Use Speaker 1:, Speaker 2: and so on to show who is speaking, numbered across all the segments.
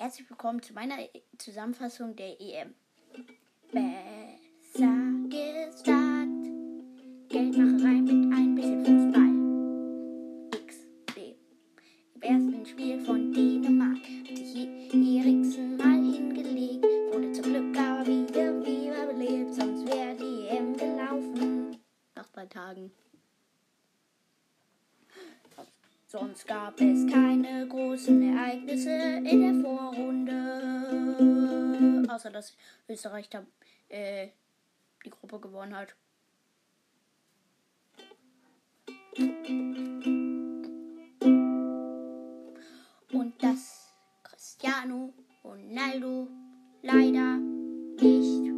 Speaker 1: Herzlich willkommen zu meiner Zusammenfassung der EM. Besser gesagt, Geldmacherei mit ein bisschen Fußball. XD. Im ersten Spiel von Dänemark hat sich Eriksen mal hingelegt, wurde zum Glück aber wieder wiederbelebt, sonst wäre die EM gelaufen. Nach drei Tagen. Sonst gab es keine großen Ereignisse in der Vorrunde. Außer dass Österreich da, äh, die Gruppe gewonnen hat. Und dass Cristiano Ronaldo leider nicht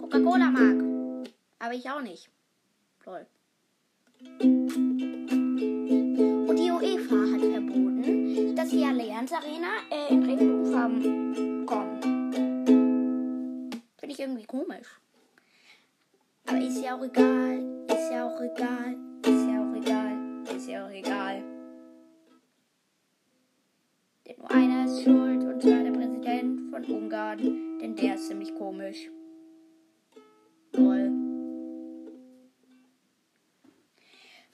Speaker 1: Coca-Cola mag. Aber ich auch nicht. Toll. Dass die Allianz Arena äh, in Regenbogenfarben kommt. Finde ich irgendwie komisch. Aber ist ja auch egal. Ist ja auch egal. Ist ja auch egal. Ist ja auch egal. Denn nur einer ist schuld, und zwar der Präsident von Ungarn. Denn der ist ziemlich komisch. Toll.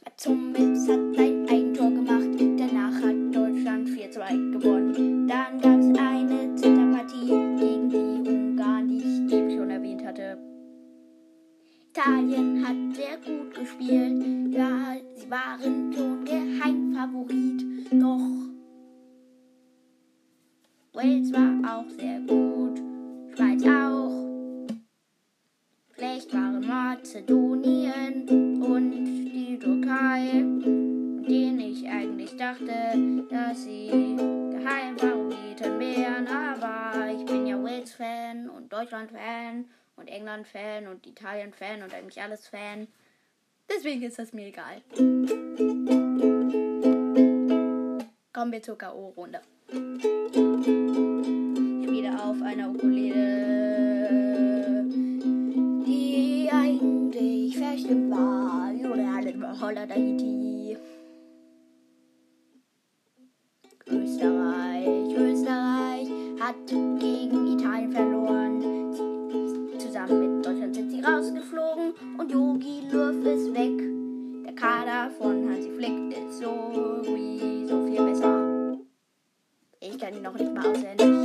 Speaker 1: Mats Hummels hat Wales war auch sehr gut. Schweiz auch. Schlecht waren Mazedonien und die Türkei, denen ich eigentlich dachte, dass sie Geheimfavoriten wären. Aber ich bin ja Wales-Fan und Deutschland-Fan und England-Fan und Italien-Fan und eigentlich alles Fan. Deswegen ist das mir egal. Kommen wir zur K.O.-Runde. Spiele auf einer Ukulele, die eigentlich verstimmt war. Haiti. Österreich, Österreich hat gegen Italien verloren. Zusammen mit Deutschland sind sie rausgeflogen und Yogi Löw ist weg. Der Kader von Hansi Flick ist so viel besser. Ich kann ihn noch nicht mal auswendig.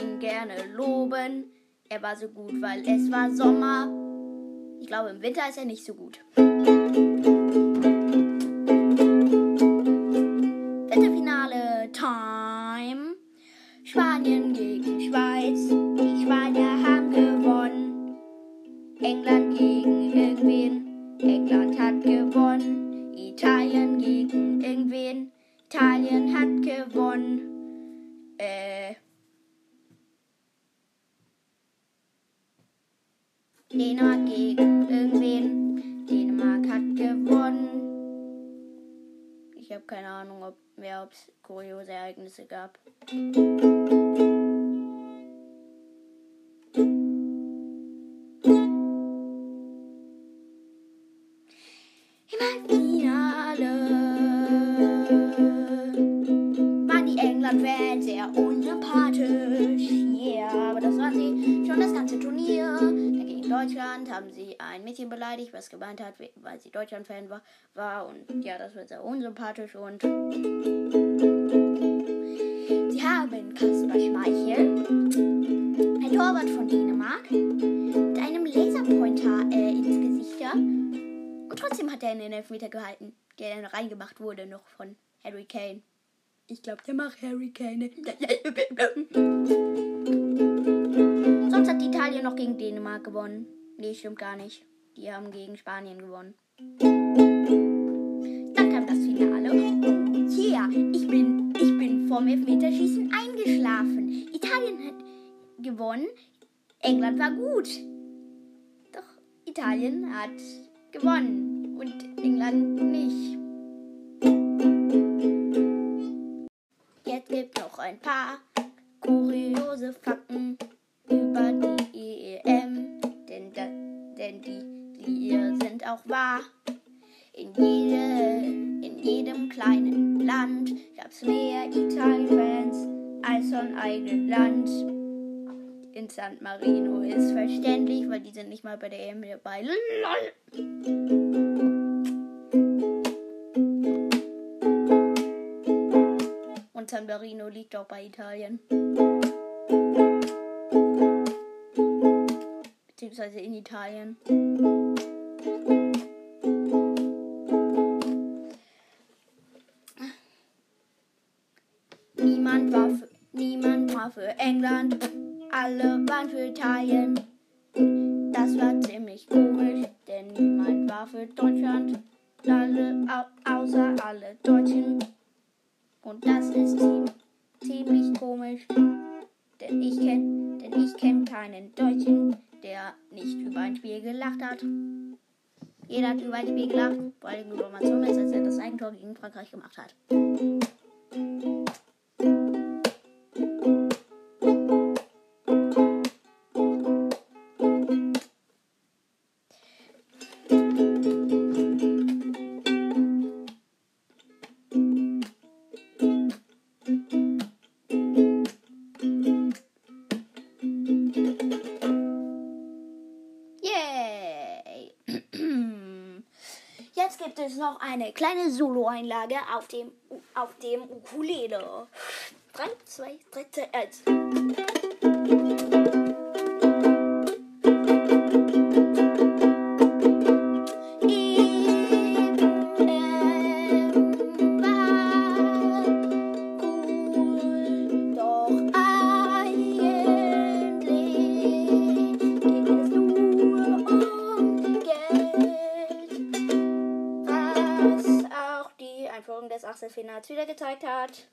Speaker 1: Ihn gerne loben. Er war so gut, weil es war Sommer. Ich glaube, im Winter ist er nicht so gut. Viertelfinale Time. Spanien gegen Schweiz. Die Spanier haben gewonnen. England gegen Ahnung, ob es kuriose Ereignisse gab. England-Fans sehr unsympathisch. Yeah, aber das waren sie schon das ganze Turnier. Dagegen Deutschland haben sie ein Mädchen beleidigt, was gemeint hat, weil sie Deutschland-Fan war, war. Und ja, das war sehr unsympathisch. Und sie haben Kasper Schmeichel der Torwart von Dänemark mit einem Laserpointer äh, ins Gesicht. Ja? Und trotzdem hat er einen Elfmeter gehalten, der dann reingemacht wurde noch von Harry Kane. Ich glaube, der macht Harry Kane. Sonst hat Italien noch gegen Dänemark gewonnen. Nee, stimmt gar nicht. Die haben gegen Spanien gewonnen. Dann kam das Finale. Yeah, ich bin, ich bin vorm Elfmeterschießen eingeschlafen. Italien hat gewonnen. England war gut. Doch Italien hat gewonnen und England nicht. Jetzt gibt noch ein paar kuriose Fakten über die EM, denn, da, denn die, hier sind auch wahr. In, jede, in jedem kleinen Land gab's mehr Italien-Fans als von eigenen Land. In San Marino ist verständlich, weil die sind nicht mal bei der EM dabei. LOL. Und San Marino liegt auch bei Italien. Beziehungsweise in Italien. Niemand war für, niemand war für England, alle waren für Italien. Das war ziemlich komisch, denn niemand war für Deutschland, alle au außer alle Deutschen. Und das ist ziem- ziemlich komisch, denn ich kenn, denn ich kenn keinen Deutschen, der nicht über ein Spiel gelacht hat. Jeder hat über ein Spiel gelacht, vor allem über Mats Hummels, als er das Eigentor gegen Frankreich gemacht hat. Es noch eine kleine Solo-Einlage auf dem, auf dem Ukulele. 3, 2, 3, 2, 1. Des Achtelfinals wieder gezeigt hat.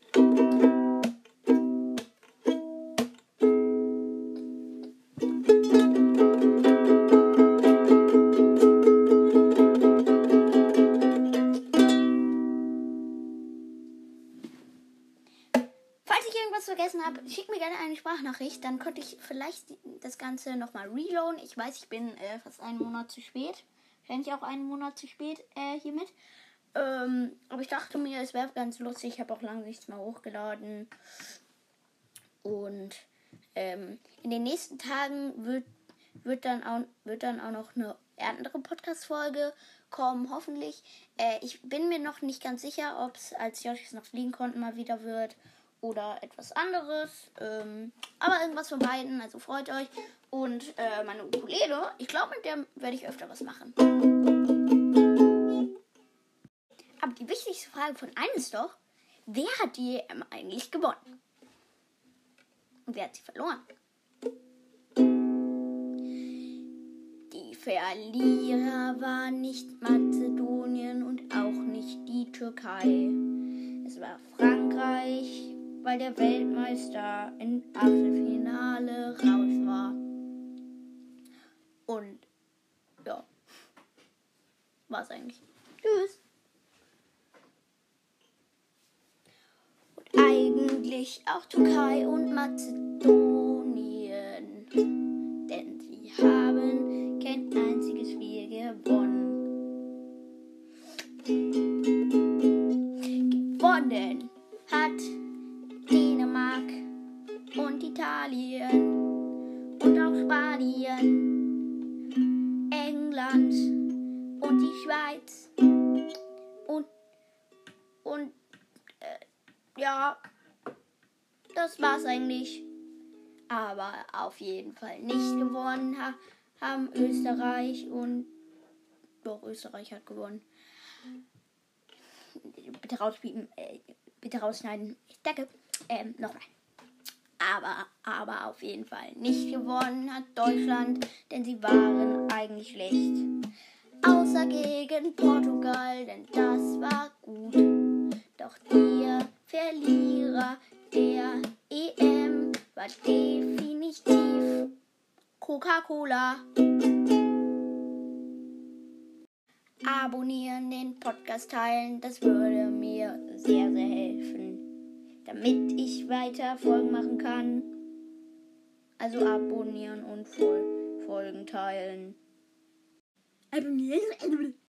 Speaker 1: Falls ich irgendwas vergessen habe, schick mir gerne eine Sprachnachricht. Dann könnte ich vielleicht das Ganze nochmal reloaden. Ich weiß, ich bin äh, fast einen Monat zu spät. Wahrscheinlich auch einen Monat zu spät äh, hiermit. Ähm, aber ich dachte mir, es wäre ganz lustig. Ich habe auch lange nichts mehr hochgeladen. Und ähm, in den nächsten Tagen wird, wird, dann auch, wird dann auch noch eine andere Podcast-Folge kommen, hoffentlich. Äh, ich bin mir noch nicht ganz sicher, ob es als Joshis noch fliegen konnten mal wieder wird oder etwas anderes. Ähm, aber irgendwas von beiden, also freut euch. Und äh, meine Ukulele, ich glaube, mit der werde ich öfter was machen. Die wichtigste Frage von allen ist doch, wer hat die EM eigentlich gewonnen? Und wer hat sie verloren? Die Verlierer waren nicht Mazedonien und auch nicht die Türkei. Es war Frankreich, weil der Weltmeister im Achtelfinale raus war. Und ja, war's eigentlich. Tschüss. Eigentlich auch Türkei und Mazedonien. Denn sie haben kein einziges Spiel gewonnen. Gewonnen hat Dänemark und Italien und auch Spanien, England und die Schweiz ja, das war's eigentlich. aber auf jeden Fall nicht gewonnen ha haben Österreich und doch Österreich hat gewonnen. Bitte rauspiepen, äh, bitte rausschneiden. Danke. Ähm, nochmal. Aber, aber auf jeden Fall nicht gewonnen hat Deutschland, denn sie waren eigentlich schlecht. Außer gegen Portugal, denn das war gut. Doch der Verlierer der EM war definitiv Coca-Cola. Abonnieren, den Podcast teilen, das würde mir sehr, sehr helfen, damit ich weiter Folgen machen kann. Also abonnieren und Folgen teilen. Abonnieren.